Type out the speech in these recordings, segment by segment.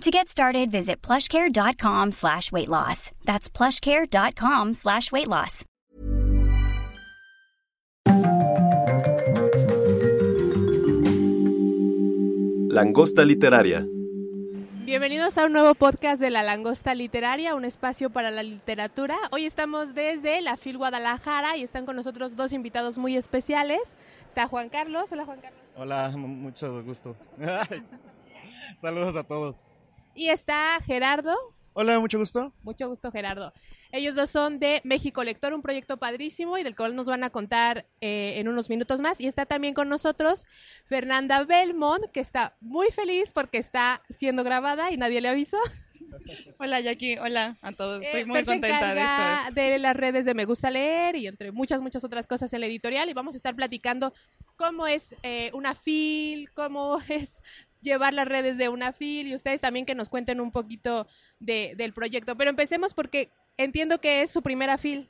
To get started, visit plushcare.com slash weight loss. That's plushcare.com slash weight loss. Langosta Literaria. Bienvenidos a un nuevo podcast de La Langosta Literaria, un espacio para la literatura. Hoy estamos desde la FIL Guadalajara y están con nosotros dos invitados muy especiales. Está Juan Carlos. Hola, Juan Carlos. Hola, mucho gusto. Saludos a todos. Y está Gerardo. Hola, mucho gusto. Mucho gusto, Gerardo. Ellos dos son de México Lector, un proyecto padrísimo y del cual nos van a contar eh, en unos minutos más. Y está también con nosotros Fernanda Belmont, que está muy feliz porque está siendo grabada y nadie le avisó. Hola Jackie, hola a todos. Estoy Eh, muy Fer se contenta de esto. de las redes de Me Gusta Leer y entre muchas, muchas otras cosas en la editorial. Y vamos a estar platicando cómo es eh, una FIL, cómo es llevar las redes de una FIL y ustedes también que nos cuenten un poquito de- del proyecto. Pero empecemos porque entiendo que es su primera FIL.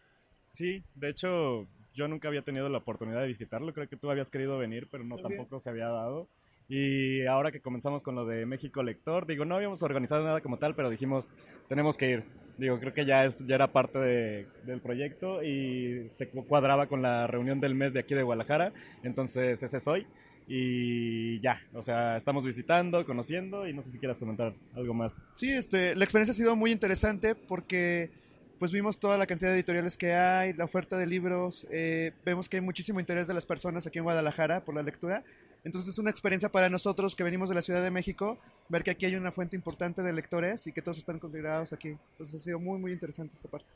Sí, de hecho, yo nunca había tenido la oportunidad de visitarlo. Creo que tú habías querido venir, pero no También. tampoco se había dado. Y ahora que comenzamos con lo de México Lector, digo, no habíamos organizado nada como tal, pero dijimos, tenemos que ir. Digo, creo que ya, es, ya era parte de- del proyecto y se cu- cuadraba con la reunión del mes de aquí de Guadalajara. Entonces, ese es hoy. Y ya, o sea, estamos visitando, conociendo y no sé si quieras comentar algo más. Sí, este, la experiencia ha sido muy interesante porque pues vimos toda la cantidad de editoriales que hay, la oferta de libros, eh, vemos que hay muchísimo interés de las personas aquí en Guadalajara por la lectura. Entonces es una experiencia para nosotros que venimos de la Ciudad de México, ver que aquí hay una fuente importante de lectores y que todos están congregados aquí. Entonces ha sido muy, muy interesante esta parte.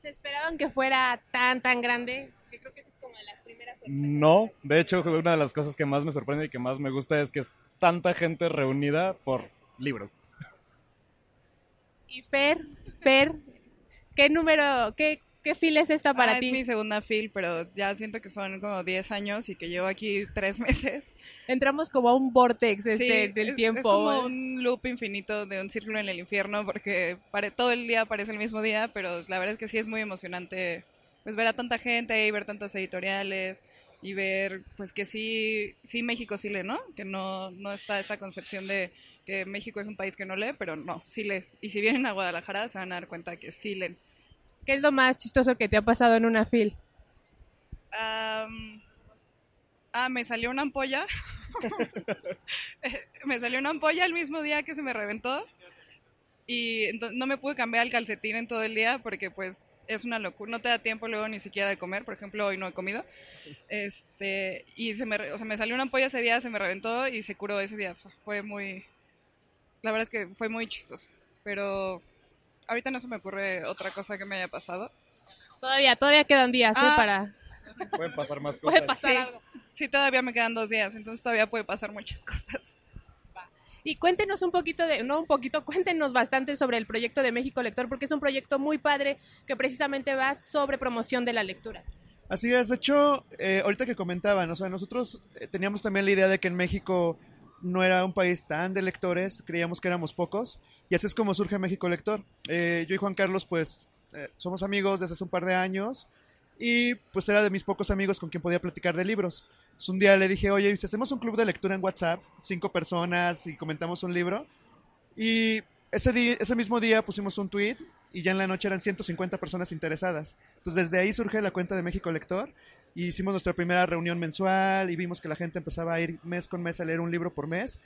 ¿Se esperaban que fuera tan, tan grande? Que creo que es como de las primeras sorpresas. No, de hecho, una de las cosas que más me sorprende y que más me gusta es que es tanta gente reunida por libros. Y Fer, Fer, ¿qué número, qué, qué fil es esta para Ah, ti? Es mi segunda fil, pero ya siento que son como 10 años y que llevo aquí 3 meses. Entramos como a un vortex este, Sí, del es, tiempo. Es como un loop infinito de un círculo en el infierno porque pare- todo el día parece el mismo día, pero la verdad es que sí es muy emocionante pues ver a tanta gente y ver tantas editoriales y ver pues que sí, sí México sí lee, ¿no? Que no, no está esta concepción de que México es un país que no lee, pero no, sí lee. Y si vienen a Guadalajara se van a dar cuenta que sí leen. ¿Qué es lo más chistoso que te ha pasado en una fil? Am, ah, me salió una ampolla. me salió una ampolla el mismo día que se me reventó. Y no me pude cambiar el calcetín en todo el día porque pues es una locura. No te da tiempo luego ni siquiera de comer. Por ejemplo, hoy no he comido. Este, y se me, re- o sea, me salió una ampolla ese día, se me reventó y se curó ese día. Fu- Fue muy... La verdad es que fue muy chistoso. Pero ahorita no se me ocurre otra cosa que me haya pasado. Todavía, todavía quedan días ¿eh? Ah. para... Pueden pasar más cosas. Puede pasar Sí. algo. Sí, todavía me quedan dos días, entonces todavía puede pasar muchas cosas. Y cuéntenos un poquito de, no un poquito, cuéntenos bastante sobre el proyecto de México Lector, porque es un proyecto muy padre que precisamente va sobre promoción de la lectura. Así es, de hecho, eh, ahorita que comentaban, o sea, nosotros eh, teníamos también la idea de que en México no era un país tan de lectores, creíamos que éramos pocos, y así es como surge México Lector. Eh, yo y Juan Carlos, pues, eh, somos amigos desde hace un par de años, y pues era de mis pocos amigos con quien podía platicar de libros. Un día le dije, oye, ¿y si hacemos un club de lectura en WhatsApp, cinco personas, y comentamos un libro, y ese, di- ese mismo día pusimos un tweet y ya en la noche eran 150 personas interesadas. Entonces desde ahí surge la cuenta de México Lector y hicimos nuestra primera reunión mensual y vimos que la gente empezaba a ir mes con mes a leer un libro por mes.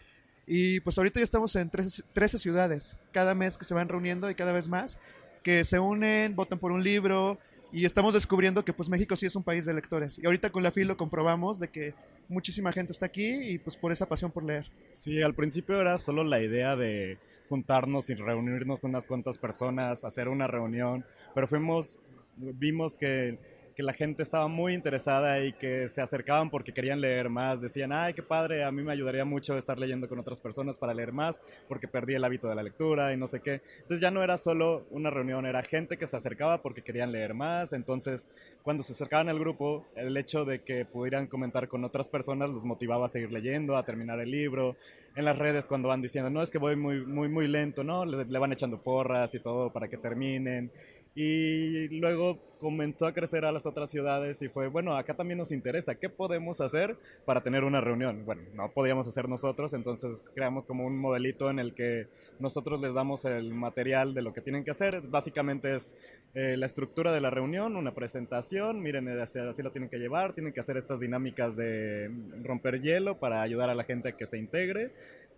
Y pues ahorita ya estamos en 13, 13 ciudades, cada mes que se van reuniendo y cada vez más, que se unen, votan por un libro y estamos descubriendo que pues México sí es un país de lectores. Y ahorita con la FIL lo comprobamos de que muchísima gente está aquí y pues por esa pasión por leer. Sí, al principio era solo la idea de juntarnos y reunirnos unas cuantas personas, hacer una reunión, pero fuimos, vimos que que la gente estaba muy interesada y que se acercaban porque querían leer más. Decían, ay, qué padre, a mí me ayudaría mucho estar leyendo con otras personas para leer más porque perdí el hábito de la lectura y no sé qué. Entonces ya no era solo una reunión, era gente que se acercaba porque querían leer más. Entonces, cuando se acercaban al grupo, el hecho de que pudieran comentar con otras personas los motivaba a seguir leyendo, a terminar el libro. En las redes cuando van diciendo, no, es que voy muy, muy, muy lento, ¿no? Le, le van echando porras y todo para que terminen. Y luego comenzó a crecer a las otras ciudades y fue, bueno, acá también nos interesa, ¿qué podemos hacer para tener una reunión? Bueno, no podíamos hacer nosotros, entonces creamos como un modelito en el que nosotros les damos el material de lo que tienen que hacer. Básicamente es eh, la estructura de la reunión, una presentación, miren, así, así lo tienen que llevar, tienen que hacer estas dinámicas de romper hielo para ayudar a la gente a que se integre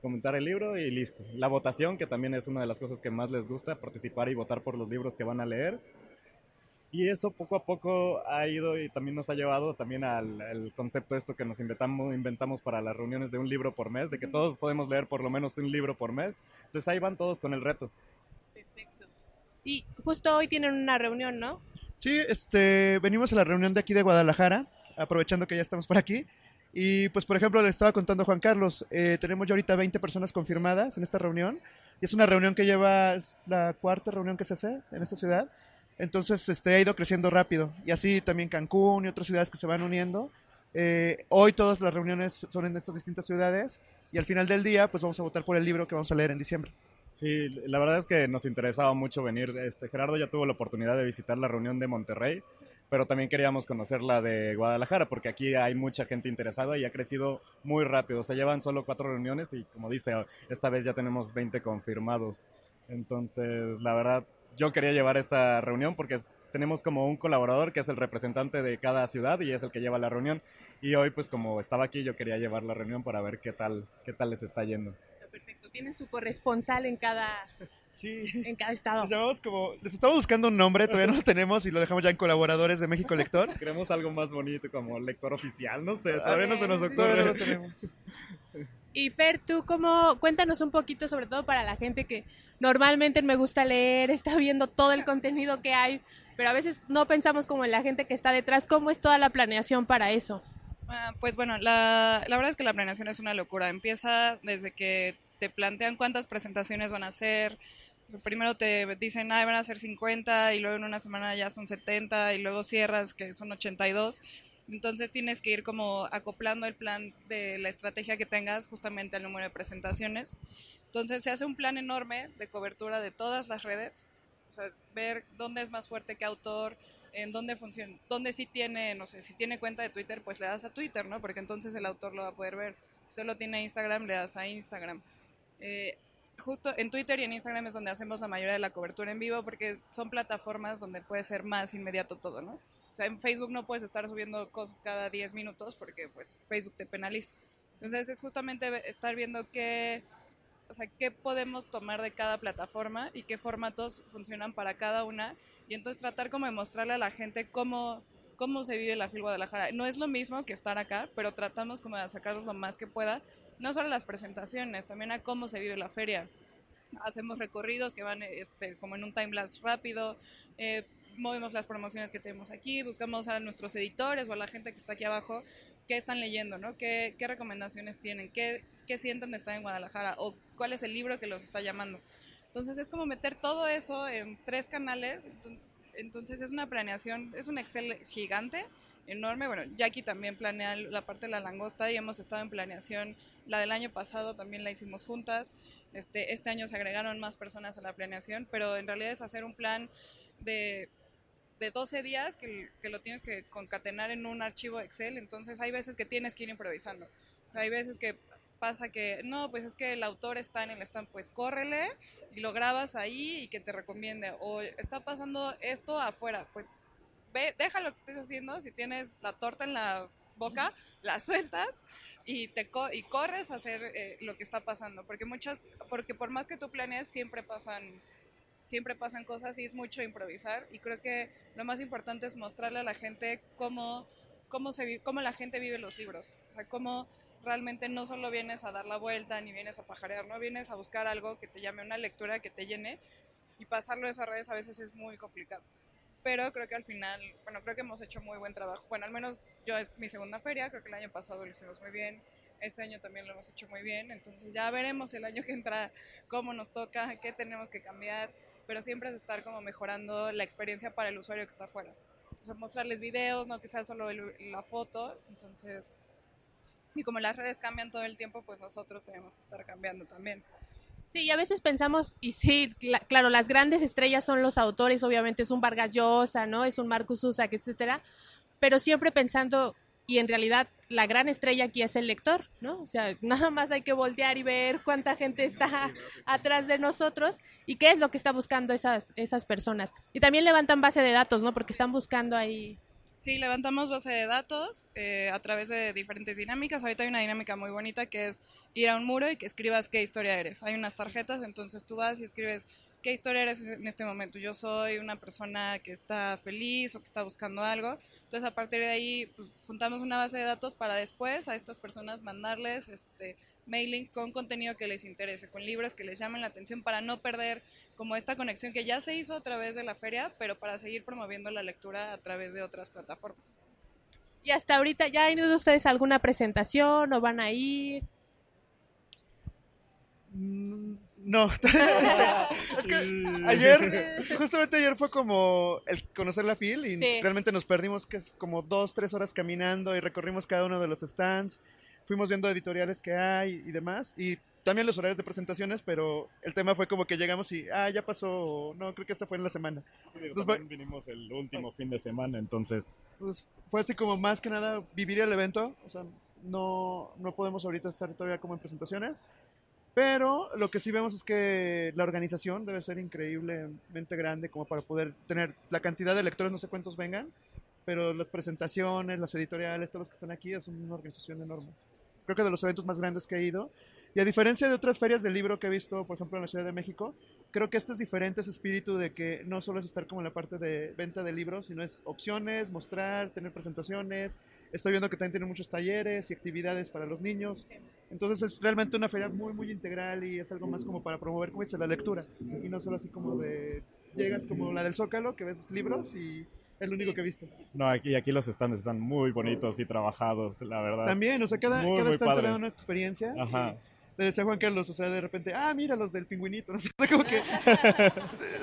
comentar el libro y listo. La votación, que también es una de las cosas que más les gusta, participar y votar por los libros que van a leer. Y eso poco a poco ha ido y también nos ha llevado también al, concepto esto que nos inventamos, inventamos para las reuniones de un libro por mes, de que todos podemos leer por lo menos un libro por mes. Entonces ahí van todos con el reto. Perfecto. Y justo hoy tienen una reunión, ¿no? Sí, este, venimos a la reunión de aquí de Guadalajara, aprovechando que ya estamos por aquí. Y pues, por ejemplo, le estaba contando Juan Carlos, eh, tenemos ya ahorita 20 personas confirmadas en esta reunión. Y es una reunión que lleva la cuarta reunión que se hace en esta ciudad. Entonces, este, ha ido creciendo rápido. Y así también Cancún y otras ciudades que se van uniendo. Eh, hoy todas las reuniones son en estas distintas ciudades. Y al final del día, pues vamos a votar por el libro que vamos a leer en diciembre. Sí, la verdad es que nos interesaba mucho venir. Este, Gerardo ya tuvo la oportunidad de visitar la reunión de Monterrey pero también queríamos conocer la de Guadalajara, porque aquí hay mucha gente interesada y ha crecido muy rápido. Se llevan solo cuatro reuniones y como dice, esta vez ya tenemos 20 confirmados. Entonces, la verdad, yo quería llevar esta reunión porque tenemos como un colaborador que es el representante de cada ciudad y es el que lleva la reunión. Y hoy, pues como estaba aquí, yo quería llevar la reunión para ver qué tal, qué tal les está yendo Tienen su corresponsal en cada, sí. en cada estado. Les llamamos como, les estamos buscando un nombre, todavía no lo tenemos y lo dejamos ya en colaboradores de México Lector. Queremos algo más bonito como lector oficial, no sé, todavía no se nos ocurre. No lo tenemos. Y Fer, tú cómo, cuéntanos un poquito, sobre todo para la gente que normalmente me gusta leer, está viendo todo el contenido que hay, pero a veces no pensamos como en la gente que está detrás, ¿cómo es toda la planeación para eso? Ah, pues bueno, la, la verdad es que la planeación es una locura. Empieza desde que te plantean cuántas presentaciones van a hacer. Primero te dicen, ah, van a ser 50 y luego en una semana ya son 70 y luego cierras que son 82. Entonces tienes que ir como acoplando el plan de la estrategia que tengas justamente al número de presentaciones. Entonces se hace un plan enorme de cobertura de todas las redes, o sea, ver dónde es más fuerte que autor, en dónde funciona, dónde sí tiene, no sé, si tiene cuenta de Twitter, pues le das a Twitter, ¿no? Porque entonces el autor lo va a poder ver. Si solo tiene Instagram, le das a Instagram. Eh, justo en Twitter y en Instagram es donde hacemos la mayoría de la cobertura en vivo porque son plataformas donde puede ser más inmediato todo, ¿no? O sea, en Facebook no puedes estar subiendo cosas cada 10 minutos porque pues Facebook te penaliza. Entonces es justamente estar viendo qué, o sea, qué podemos tomar de cada plataforma y qué formatos funcionan para cada una y entonces tratar como de mostrarle a la gente cómo, cómo se vive la FIL Guadalajara. No es lo mismo que estar acá, pero tratamos como de sacarlos lo más que pueda no solo las presentaciones, también a cómo se vive la feria. Hacemos recorridos que van este, como en un time lapse rápido, eh, movemos las promociones que tenemos aquí, buscamos a nuestros editores o a la gente que está aquí abajo, qué están leyendo, ¿no? ¿Qué, qué recomendaciones tienen? ¿Qué, ¿Qué sienten de estar en Guadalajara? ¿O cuál es el libro que los está llamando? Entonces es como meter todo eso en tres canales. Entonces es una planeación, es un Excel gigante enorme. Bueno, Jackie también planea la parte de la langosta y hemos estado en planeación. La del año pasado también la hicimos juntas. Este, este año se agregaron más personas a la planeación, pero en realidad es hacer un plan de, de 12 días que, que, lo tienes que concatenar en un archivo Excel. Entonces hay veces que tienes que ir improvisando. hay veces que pasa que, no, pues es que el autor está en el stand, pues córrele y lo grabas ahí y que te recomiende. O está pasando esto afuera, pues deja lo que estés haciendo, si tienes la torta en la boca, la sueltas y te y corres a hacer eh, lo que está pasando, porque muchas porque por más que tú planees siempre pasan siempre pasan cosas y es mucho improvisar y creo que lo más importante es mostrarle a la gente cómo cómo se cómo la gente vive los libros, o sea, cómo realmente no solo vienes a dar la vuelta ni vienes a pajarear, no vienes a buscar algo que te llame una lectura que te llene y pasarlo a esas redes a veces es muy complicado pero creo que al final, bueno, creo que hemos hecho muy buen trabajo. Bueno, al menos yo es mi segunda feria, creo que el año pasado lo hicimos muy bien, este año también lo hemos hecho muy bien, entonces ya veremos el año que entra cómo nos toca, qué tenemos que cambiar, pero siempre es estar como mejorando la experiencia para el usuario que está afuera. O sea, mostrarles videos, no que solo la foto, entonces, y como las redes cambian todo el tiempo, pues nosotros tenemos que estar cambiando también. Sí, y a veces pensamos, y sí, cla- claro, las grandes estrellas son los autores, obviamente es un Vargas Llosa, ¿no? Es un Marcus Zusak, etcétera, pero siempre pensando, y en realidad la gran estrella aquí es el lector, ¿no? O sea, nada más hay que voltear y ver cuánta gente está atrás de nosotros y qué es lo que está buscando esas, esas personas. Y también levantan base de datos, ¿no? Porque están buscando ahí. Sí, levantamos base de datos eh, a través de diferentes dinámicas. Ahorita hay una dinámica muy bonita que es ir a un muro y que escribas qué historia eres. Hay unas tarjetas, entonces tú vas y escribes qué historia eres en este momento. Yo soy una persona que está feliz o que está buscando algo. Entonces a partir de ahí pues, juntamos una base de datos para después a estas personas mandarles este mailing con contenido que les interese, con libros que les llamen la atención para no perder como esta conexión que ya se hizo a través de la feria, pero para seguir promoviendo la lectura a través de otras plataformas. Y hasta ahorita, ¿ya han ido ustedes a alguna presentación o van a ir? Mm, No, es que ayer, justamente ayer fue como el conocer la FIL y Sí. realmente nos perdimos que es como dos, tres horas caminando y recorrimos cada uno de los stands, fuimos viendo editoriales que hay y demás y también los horarios de presentaciones, pero el tema fue como que llegamos y, ah, ya pasó, no, creo que esta fue en la semana. Sí, digo, Entonces, también vinimos el último fin de semana, entonces Entonces fue así como más que nada vivir el evento, o sea, no, no podemos ahorita estar todavía como en presentaciones, pero lo que sí vemos es que la organización debe ser increíblemente grande como para poder tener la cantidad de lectores, no sé cuántos vengan, pero las presentaciones, las editoriales, todos los que están aquí, es una organización enorme. Creo que de los eventos más grandes que he ido. Y a diferencia de otras ferias del libro que he visto, por ejemplo, en la Ciudad de México, creo que este es diferente, ese espíritu de que no solo es estar como en la parte de venta de libros, sino es opciones, mostrar, tener presentaciones. Estoy viendo que también tienen muchos talleres y actividades para los niños. Entonces es realmente una feria muy, muy integral y es algo más como para promover, como dice, la lectura. Y no solo así como de, llegas como la del Zócalo, que ves libros y es lo único que he visto. no, aquí, aquí los stands están muy bonitos y trabajados, la verdad. También, o sea, cada, Muy, cada muy stand te da una experiencia. Ajá. Le decía Juan Carlos, o sea, de repente, ah, mira los del pingüinito, o sea, como que,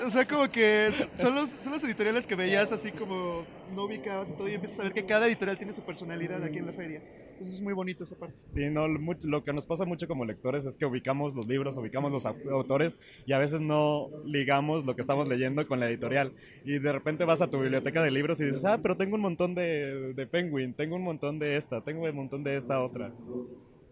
o sea, como que son los, son los editoriales que veías así como no ubicabas y todo, y empiezas a ver que cada editorial tiene su personalidad aquí en la feria. Entonces es muy bonito esa parte. Sí, no, lo que nos pasa mucho como lectores es que ubicamos los libros, ubicamos los au- autores y a veces no ligamos lo que estamos leyendo con la editorial. Y de repente vas a tu biblioteca de libros y dices, ah, pero tengo un montón de, de Penguin, tengo un montón de esta, tengo un montón de esta otra.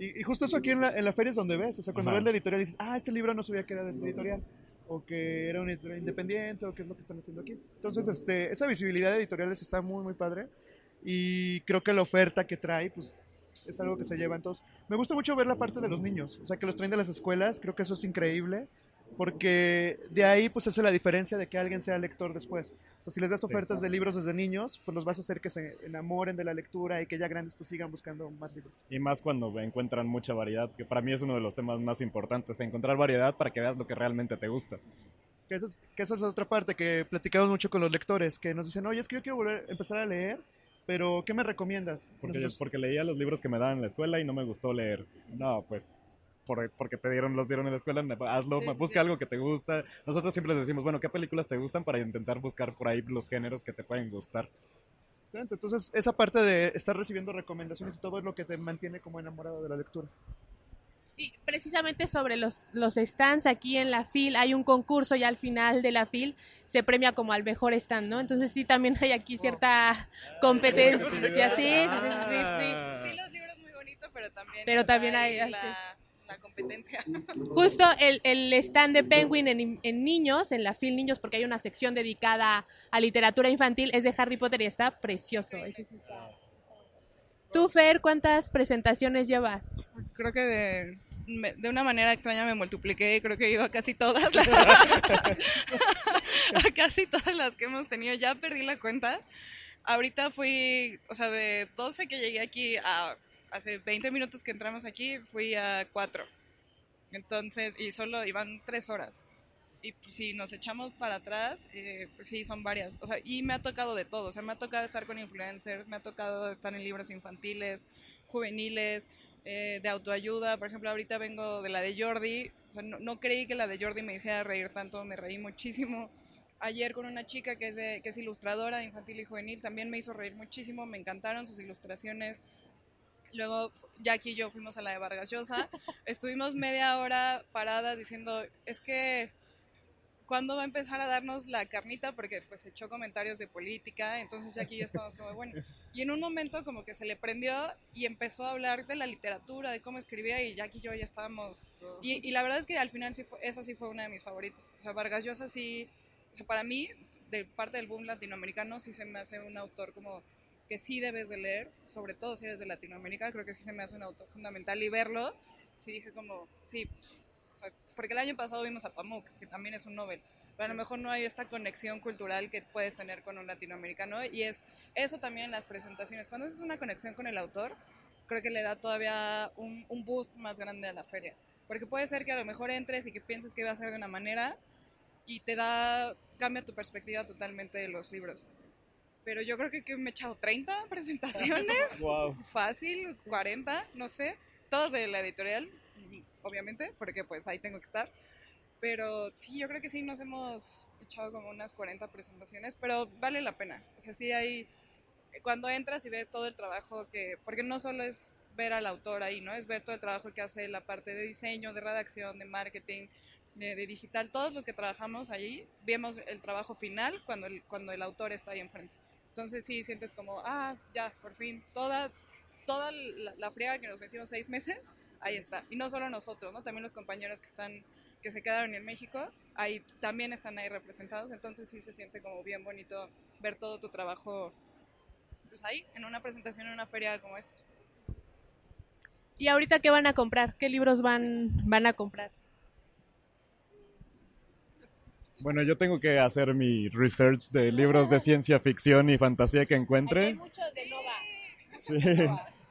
Y, y justo eso aquí en la, en la feria es donde ves, o sea, cuando Ajá. ves la editorial dices, ah, este libro no sabía que era de esta editorial, o que era una editorial independiente, o qué es lo que están haciendo aquí. Entonces, este, esa visibilidad de editoriales está muy, muy padre, y creo que la oferta que trae, pues, es algo que se lleva. Entonces, me gusta mucho ver la parte de los niños, o sea, que los traen de las escuelas, creo que eso es increíble, porque de ahí, pues, hace la diferencia de que alguien sea lector después. O sea, si les das Sí. ofertas de libros desde niños, pues los vas a hacer que se enamoren de la lectura y que ya grandes, pues, sigan buscando más libros. Y más cuando encuentran mucha variedad, que para mí es uno de los temas más importantes, encontrar variedad para que veas lo que realmente te gusta. Que eso, es, que eso es otra parte que platicamos mucho con los lectores, que nos dicen, oye, es que yo quiero volver a empezar a leer, pero ¿qué me recomiendas? Porque, Nosotros- porque leía los libros que me daban en la escuela y no me gustó leer. No, pues por- porque te dieron, los dieron en la escuela, hazlo, Sí, busca sí. algo que te gusta. Nosotros siempre les decimos, bueno, ¿qué películas te gustan? Para intentar buscar por ahí los géneros que te pueden gustar. Entonces, esa parte de estar recibiendo recomendaciones y todo es lo que te mantiene como enamorado de la lectura. Y precisamente sobre los, los stands aquí en la FIL hay un concurso y al final de la FIL se premia como al mejor stand, ¿no? Entonces sí, también hay aquí cierta competencia. Sí, sí, sí, sí, sí, sí. Los libros muy bonitos, pero también, Pero también hay- ah, la, la competencia. Justo el, el stand de Penguin en, en niños, en la FIL Niños, porque hay una sección dedicada a literatura infantil, es de Harry Potter y está precioso. Ese sí está. Tú, Fer, ¿cuántas presentaciones llevas? Creo que de, me- de una manera extraña me multipliqué y creo que he ido a casi todas. las- a casi todas las que hemos tenido. Ya perdí la cuenta. Ahorita fui, o sea, de 12 que llegué aquí a hace 20 minutos que entramos aquí, fui a 4. Entonces, y solo iban 3 horas. Y pues, si nos echamos para atrás, eh, pues sí, son varias. O sea, y me ha tocado de todo. O sea, me ha tocado estar con influencers, me ha tocado estar en libros infantiles, juveniles, eh, de autoayuda. Por ejemplo, ahorita vengo de la de Jordi. O sea, no, creí que la de Jordi me hiciera reír tanto, me reí muchísimo. Ayer con una chica que es, de, que es ilustradora infantil y juvenil, también me hizo reír muchísimo, me encantaron sus ilustraciones. Luego Jackie y yo fuimos a la de Vargas Llosa. Estuvimos media hora paradas diciendo, es que ¿cuándo va a empezar a darnos la carnita? Porque pues echó comentarios de política, entonces Jackie y yo estábamos como, bueno, y en un momento como que se le prendió y empezó a hablar de la literatura, de cómo escribía y Jackie y yo ya estábamos, y, y la verdad es que al final sí fue, esa sí fue una de mis favoritas, o sea, Vargas Llosa sí, o sea, para mí, de parte del boom latinoamericano, sí se me hace un autor como que sí debes de leer, sobre todo si eres de Latinoamérica, creo que sí se me hace un autor fundamental y verlo, sí dije como, sí, o sea, porque el año pasado vimos a Pamuk, que también es un Nobel, pero a lo mejor no hay esta conexión cultural que puedes tener con un latinoamericano y es eso también en las presentaciones. Cuando haces una conexión con el autor, creo que le da todavía un, un boost más grande a la feria, porque puede ser que a lo mejor entres y que pienses que va a ser de una manera y te da, cambia tu perspectiva totalmente de los libros pero yo creo que, que me he echado 30 presentaciones, wow. fácil, 40, no sé, todos de la editorial, obviamente, porque pues ahí tengo que estar. Pero sí, yo creo que sí nos hemos echado como unas 40 presentaciones, pero vale la pena. O sea, sí hay, cuando entras y ves todo el trabajo que, porque no solo es ver al autor ahí, ¿no? Es ver todo el trabajo que hace la parte de diseño, de redacción, de marketing, de, de digital. Todos los que trabajamos allí vemos el trabajo final cuando el, cuando el autor está ahí enfrente. Entonces sí sientes como, ah, ya, por fin, toda, toda la, la que nos metimos seis meses, ahí está. Y no solo nosotros, ¿no? También los compañeros que están, que se quedaron en México, ahí también están ahí representados. Entonces sí se siente como bien bonito ver todo tu trabajo, pues ahí, en una presentación en una feria como esta. ¿Y ahorita qué van a comprar? ¿Qué libros van, van a comprar? Bueno, yo tengo que hacer mi research de libros de ciencia ficción y fantasía que encuentre. Hay muchos de Nova. Sí,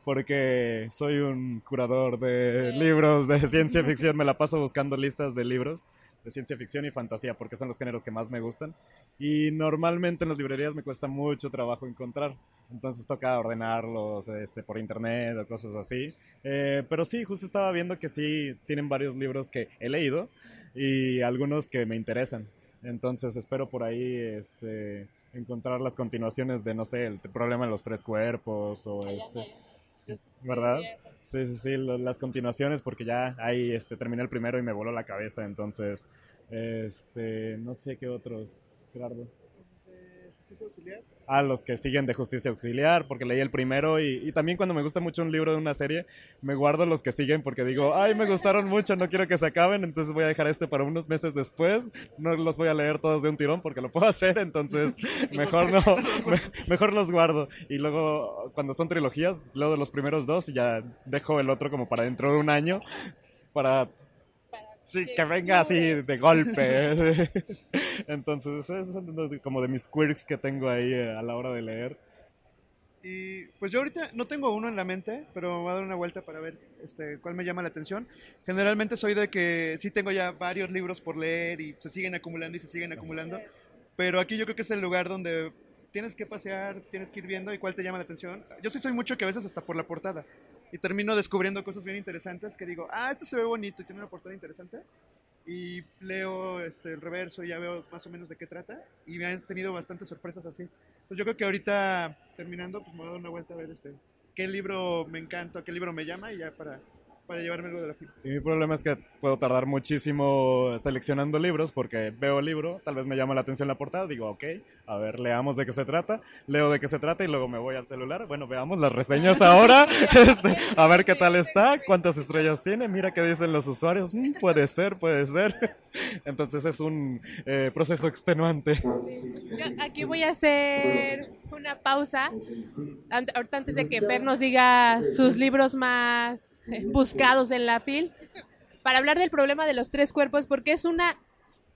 porque soy un curador de libros de ciencia ficción. Me la paso buscando listas de libros de ciencia ficción y fantasía porque son los géneros que más me gustan. Y normalmente en las librerías me cuesta mucho trabajo encontrar. Entonces toca ordenarlos este, por internet o cosas así. Eh, pero sí, justo estaba viendo que sí tienen varios libros que he leído y algunos que me interesan. Entonces espero por ahí este, encontrar las continuaciones de, no sé, el problema de los tres cuerpos o este... ¿Verdad? Sí, sí, sí, las continuaciones porque ya ahí este, terminé el primero y me voló la cabeza, entonces, este, no sé qué otros, Gerardo. ¿Justicia auxiliar? a los que siguen de justicia auxiliar, porque leí el primero y, y, también cuando me gusta mucho un libro de una serie, me guardo los que siguen porque digo, ay, me gustaron mucho, no quiero que se acaben, entonces voy a dejar este para unos meses después, no los voy a leer todos de un tirón porque lo puedo hacer, entonces mejor no, me, mejor los guardo. Y luego cuando son trilogías, leo de los primeros dos y ya dejo el otro como para dentro de un año para Sí, que venga así de golpe. Entonces, esos son como de mis quirks que tengo ahí eh, a la hora de leer. Y pues yo ahorita no tengo uno en la mente, pero me voy a dar una vuelta para ver este, cuál me llama la atención. Generalmente soy de que sí tengo ya varios libros por leer y se siguen acumulando y se siguen acumulando. Pero aquí yo creo que es el lugar donde tienes que pasear, tienes que ir viendo y cuál te llama la atención. Yo sí soy mucho que a veces hasta por la portada. Y termino descubriendo cosas bien interesantes que digo, ah, este se ve bonito y tiene una portada interesante. Y leo este, el reverso y ya veo más o menos de qué trata. Y me han tenido bastantes sorpresas así. Entonces yo creo que ahorita terminando, pues me voy a dar una vuelta a ver este, qué libro me encanta, qué libro me llama y ya para para llevarme algo de la fila. Y mi problema es que puedo tardar muchísimo seleccionando libros porque veo el libro, tal vez me llama la atención la portada, digo, ok, a ver, leamos de qué se trata, leo de qué se trata y luego me voy al celular. Bueno, veamos las reseñas ahora, este, a ver qué tal está, cuántas estrellas tiene, mira qué dicen los usuarios, mm, puede ser, puede ser. Entonces es un eh, proceso extenuante. Yo aquí voy a hacer una pausa, ahorita antes de que Fer nos diga sus libros más buscados en la FIL, para hablar del problema de los tres cuerpos, porque es una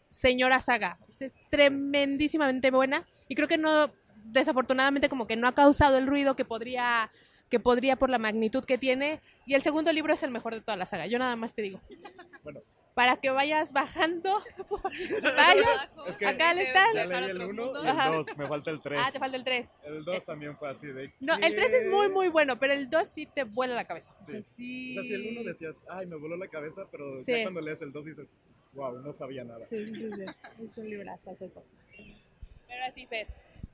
señora saga, es tremendísimamente buena y creo que no, desafortunadamente como que no ha causado el ruido que podría que podría por la magnitud que tiene. Y el segundo libro es el mejor de toda la saga, yo nada más te digo. Bueno, para que vayas bajando. vayas. Es que Acá le Dice, están. ya leí el otros 1 mundos. y el Ajá. 2, me falta el 3. Ah, te falta el 3. El 2 también fue así de... No, el 3 es muy, muy bueno, pero el 2 sí te vuela la cabeza. O sea, Sí. sí. O sea, si el 1 decías, ay, me voló la cabeza, pero Sí. ya cuando lees el 2 dices, wow, no sabía nada. Sí, sí, sí, sí. Es un librazo es eso. Pero así, Fer.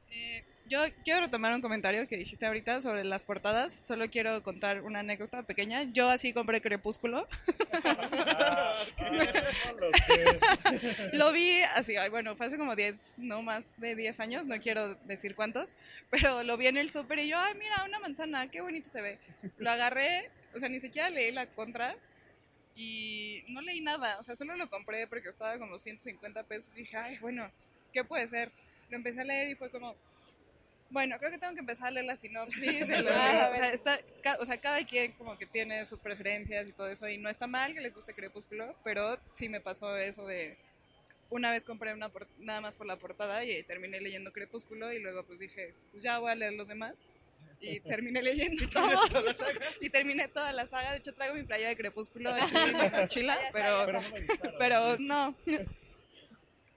Eh, yo quiero retomar un comentario que dijiste ahorita sobre las portadas. Solo quiero contar una anécdota pequeña. Yo así compré Crepúsculo. Ah, lo vi así, ay, bueno, fue hace como 10, no más de 10 años, no quiero decir cuántos, pero lo vi en el súper y yo, ay, mira, una manzana, qué bonito se ve. Lo agarré, o sea, ni siquiera leí la contra y no leí nada, o sea, solo lo compré porque costaba como 150 pesos y dije, ay, bueno, ¿qué puede ser? Lo empecé a leer y fue como, bueno, creo que tengo que empezar a leer la sinopsis. de los Ah, o, sea, está, o sea, cada quien como que tiene sus preferencias y todo eso. Y no está mal que les guste Crepúsculo, pero sí me pasó eso de... Una vez compré una por- nada más por la portada y terminé leyendo Crepúsculo y luego pues dije, pues ya voy a leer los demás. Y terminé leyendo todos. y terminé toda la saga. De hecho, traigo mi playa de Crepúsculo aquí en mi mochila, pero, Pero no me gustaron. pero no.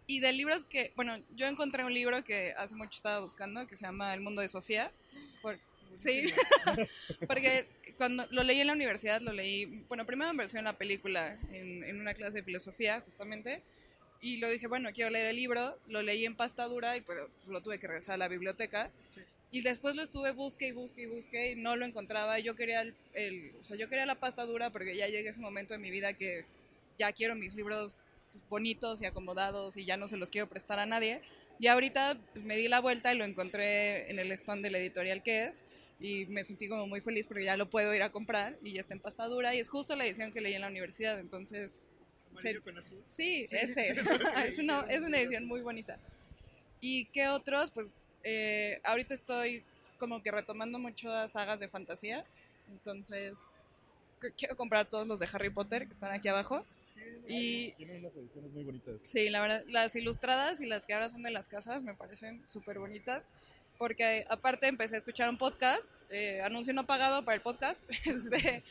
Y de libros que, bueno, yo encontré un libro que hace mucho estaba buscando que se llama El mundo de Sofía. Por- sí, porque cuando lo leí en la universidad, lo leí, bueno, primero en versión la película, en, en una clase de filosofía, justamente. Y lo dije, bueno, quiero leer el libro, lo leí en pasta dura y pues, lo tuve que regresar a la biblioteca. Y después lo estuve busque y busque y busque y no lo encontraba. Yo quería el, el- o sea, yo quería la pasta dura porque ya llegué a ese momento en mi vida que ya quiero mis libros pues, bonitos y acomodados y ya no se los quiero prestar a nadie. Y ahorita pues, me di la vuelta y lo encontré en el stand de la editorial que es y me sentí como muy feliz porque ya lo puedo ir a comprar y ya está en pasta dura y es justo la edición que leí en la universidad, entonces se- Sí, ese. es, una, es una edición muy bonita. ¿Y qué otros? Pues eh, ahorita estoy como que retomando muchas sagas de fantasía. Entonces, qu- quiero comprar todos los de Harry Potter que están aquí abajo. Y Tienen unas ediciones muy bonitas. sí, la verdad, las ilustradas y las que ahora son de las casas me parecen súper bonitas. Porque aparte empecé a escuchar un podcast, eh, anuncio no pagado para el podcast, este,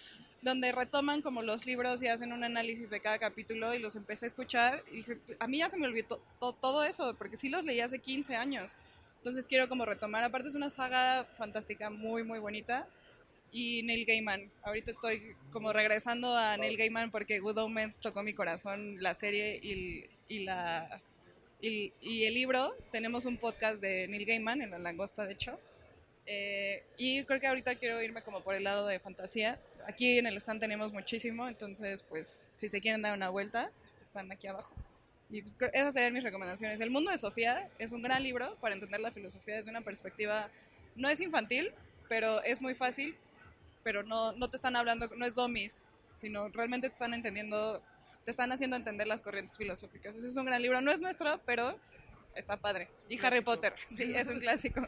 donde retoman como los libros y hacen un análisis de cada capítulo y los empecé a escuchar y dije, a mí ya se me olvidó to- todo eso, porque sí los leí hace 15 años. Entonces quiero como retomar, aparte es una saga fantástica muy, muy bonita. Y Neil Gaiman, ahorita estoy como regresando a Neil Gaiman porque Good Omens tocó mi corazón, la serie y, y la... Y, y el libro, tenemos un podcast de Neil Gaiman en La Langosta, de hecho, eh, y creo que ahorita quiero irme como por el lado de fantasía. Aquí en el stand tenemos muchísimo, entonces pues si se quieren dar una vuelta, están aquí abajo. Y pues esas serían mis recomendaciones. El mundo de Sofía es un gran libro para entender la filosofía desde una perspectiva, no es infantil, pero es muy fácil, pero no, no te están hablando, no es domis, sino realmente te están entendiendo, te están haciendo entender las corrientes filosóficas. Ese es un gran libro, no es nuestro, pero está padre. Y Harry Potter, sí, es un clásico.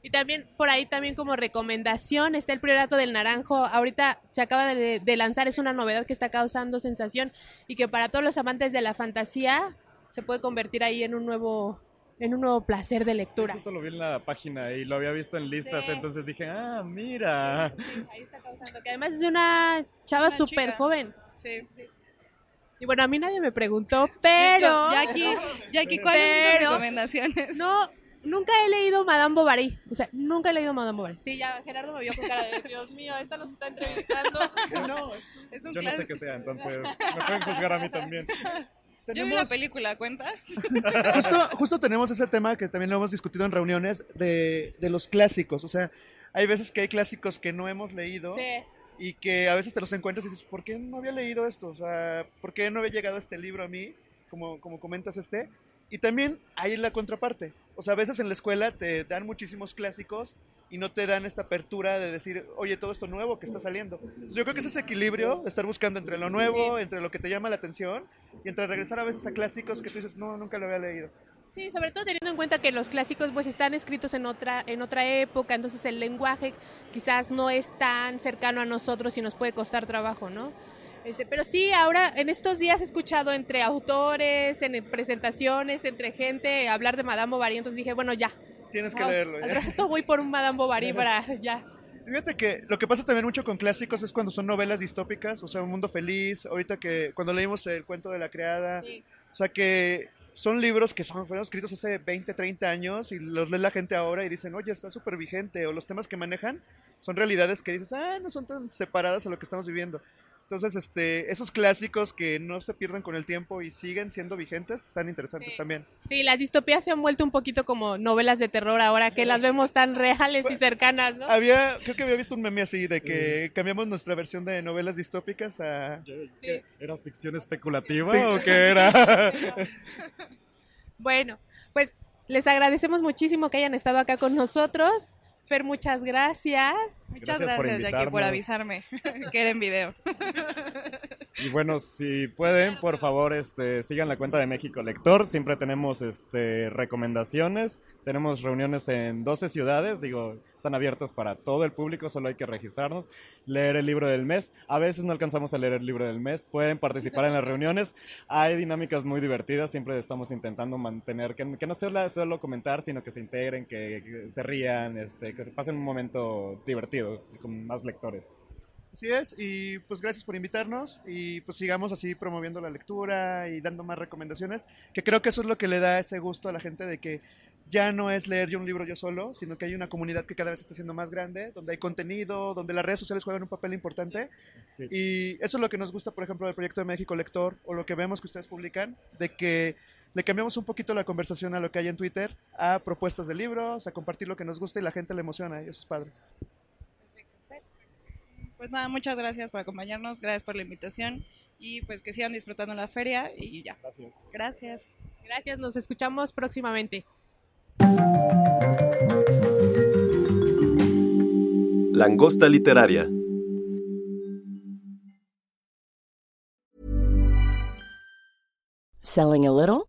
Y también por ahí también como recomendación está el priorato del naranjo. Ahorita se acaba de, de lanzar, es una novedad que está causando sensación y que para todos los amantes de la fantasía se puede convertir ahí en un nuevo en un nuevo placer de lectura. Justo lo vi en la página y lo había visto en listas, Sí. entonces dije, ah, mira. Ahí está causando, que además es una chava súper joven. Sí. Y bueno, a mí nadie me preguntó, pero Jackie, Jackie, ¿cuáles son tus recomendaciones? no, nunca he leído Madame Bovary. O sea, nunca he leído Madame Bovary. Sí, ya Gerardo me vio con cara de Dios mío, esta nos está entrevistando. No, Es un yo no sé qué sea, entonces me pueden juzgar a mí también. Yo vi la Tenemos- película, ¿cuenta? justo, justo tenemos ese tema que también lo hemos discutido en reuniones de, de los clásicos. O sea, hay veces que hay clásicos que no hemos leído Sí. y que a veces te los encuentras y dices, ¿por qué no había leído esto? O sea, ¿por qué no había llegado este libro a mí? Como, como comentas este. Y también hay la contraparte. O sea, a veces en la escuela te dan muchísimos clásicos y no te dan esta apertura de decir, oye, todo esto nuevo que está saliendo. Entonces, yo creo que es ese equilibrio de estar buscando entre lo nuevo, entre lo que te llama la atención y entre regresar a veces a clásicos que tú dices, no, nunca lo había leído. Sí, sobre todo teniendo en cuenta que los clásicos pues están escritos en otra en otra época, entonces el lenguaje quizás no es tan cercano a nosotros y nos puede costar trabajo, ¿no? Este, pero sí, ahora en estos días he escuchado entre autores, en presentaciones, entre gente hablar de Madame Bovary, entonces dije, bueno, ya. Tienes que wow, leerlo. Al ¿ya? rato voy por un Madame Bovary para ya. Fíjate que lo que pasa también mucho con clásicos es cuando son novelas distópicas, o sea, Un Mundo Feliz, ahorita que cuando leímos el cuento de la criada, Sí. o sea que son libros que son, fueron escritos hace 20, 30 años y los lee la gente ahora y dicen, oye, está súper vigente, o los temas que manejan son realidades que dices, ah, no son tan separadas a lo que estamos viviendo. Entonces, este, esos clásicos que no se pierden con el tiempo y siguen siendo vigentes están interesantes Sí. también. Sí, las distopías se han vuelto un poquito como novelas de terror ahora que las vemos tan reales y cercanas, ¿no? Había, creo que había visto un meme así de que cambiamos nuestra versión de novelas distópicas a... Sí. ¿Era ficción especulativa o qué era? Bueno, pues les agradecemos muchísimo que hayan estado acá con nosotros. Fer, muchas gracias. Muchas Gracias por gracias, Jackie, por avisarme que era en video. Y bueno, si pueden, por favor, este, sigan la cuenta de México Lector. Siempre tenemos este, recomendaciones. Tenemos reuniones en 12 ciudades. Digo, están abiertas para todo el público, solo hay que registrarnos. Leer el libro del mes. A veces no alcanzamos a leer el libro del mes. Pueden participar en las reuniones. Hay dinámicas muy divertidas. Siempre estamos intentando mantener que, que no sea solo comentar, sino que se integren, que, que se rían, este, que pasen un momento divertido con más lectores. Así es, y pues gracias por invitarnos y pues sigamos así promoviendo la lectura y dando más recomendaciones, que creo que eso es lo que le da ese gusto a la gente de que ya no es leer yo un libro yo solo, sino que hay una comunidad que cada vez está siendo más grande, donde hay contenido, donde las redes sociales juegan un papel importante Sí. y eso es lo que nos gusta, por ejemplo, del proyecto de México Lector o lo que vemos que ustedes publican, de que le cambiamos un poquito la conversación a lo que hay en Twitter, a propuestas de libros, a compartir lo que nos gusta y la gente le emociona y eso es padre. Pues nada, muchas gracias por acompañarnos, gracias por la invitación y pues que sigan disfrutando la feria y ya. Gracias. Gracias. Gracias, nos escuchamos próximamente. Langosta literaria. Selling a little